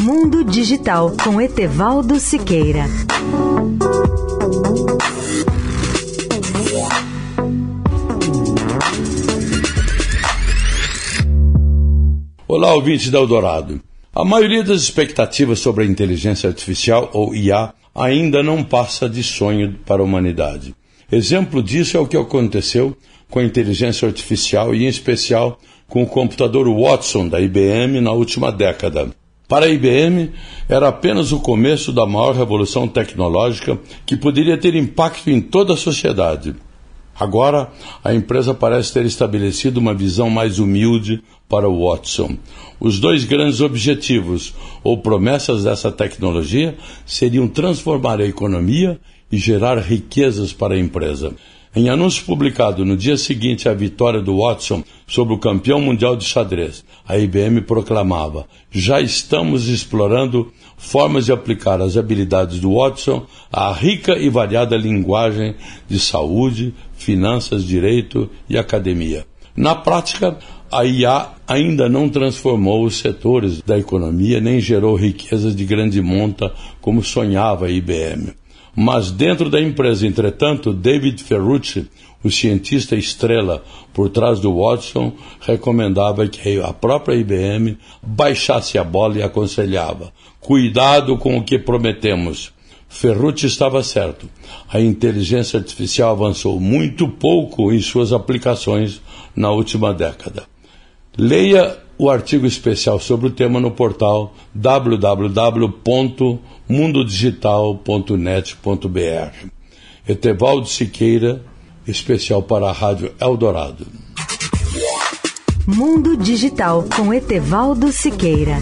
Mundo Digital com Etevaldo Siqueira. Olá, ouvintes da Eldorado. A maioria das expectativas sobre a inteligência artificial, ou IA, ainda não passa de sonho para a humanidade. Exemplo disso é o que aconteceu com a inteligência artificial e, em especial, com o computador Watson da IBM na última década. Para a IBM, era apenas o começo da maior revolução tecnológica que poderia ter impacto em toda a sociedade. Agora, a empresa parece ter estabelecido uma visão mais humilde para o Watson. Os dois grandes objetivos ou promessas dessa tecnologia seriam transformar a economia e gerar riquezas para a empresa. Em anúncio publicado no dia seguinte à vitória do Watson sobre o campeão mundial de xadrez, a IBM proclamava: Já estamos explorando formas de aplicar as habilidades do Watson à rica e variada linguagem de saúde, finanças, direito e academia. Na prática, a IA ainda não transformou os setores da economia nem gerou riquezas de grande monta como sonhava a IBM. Mas dentro da empresa, entretanto, David Ferrucci, o cientista estrela por trás do Watson, recomendava que a própria IBM baixasse a bola e aconselhava: cuidado com o que prometemos. Ferrucci estava certo. A inteligência artificial avançou muito pouco em suas aplicações na última década. Leia o artigo especial sobre o tema no portal www.mundodigital.net.br. Etevaldo Siqueira, especial para a Rádio Eldorado. Mundo Digital com Etevaldo Siqueira.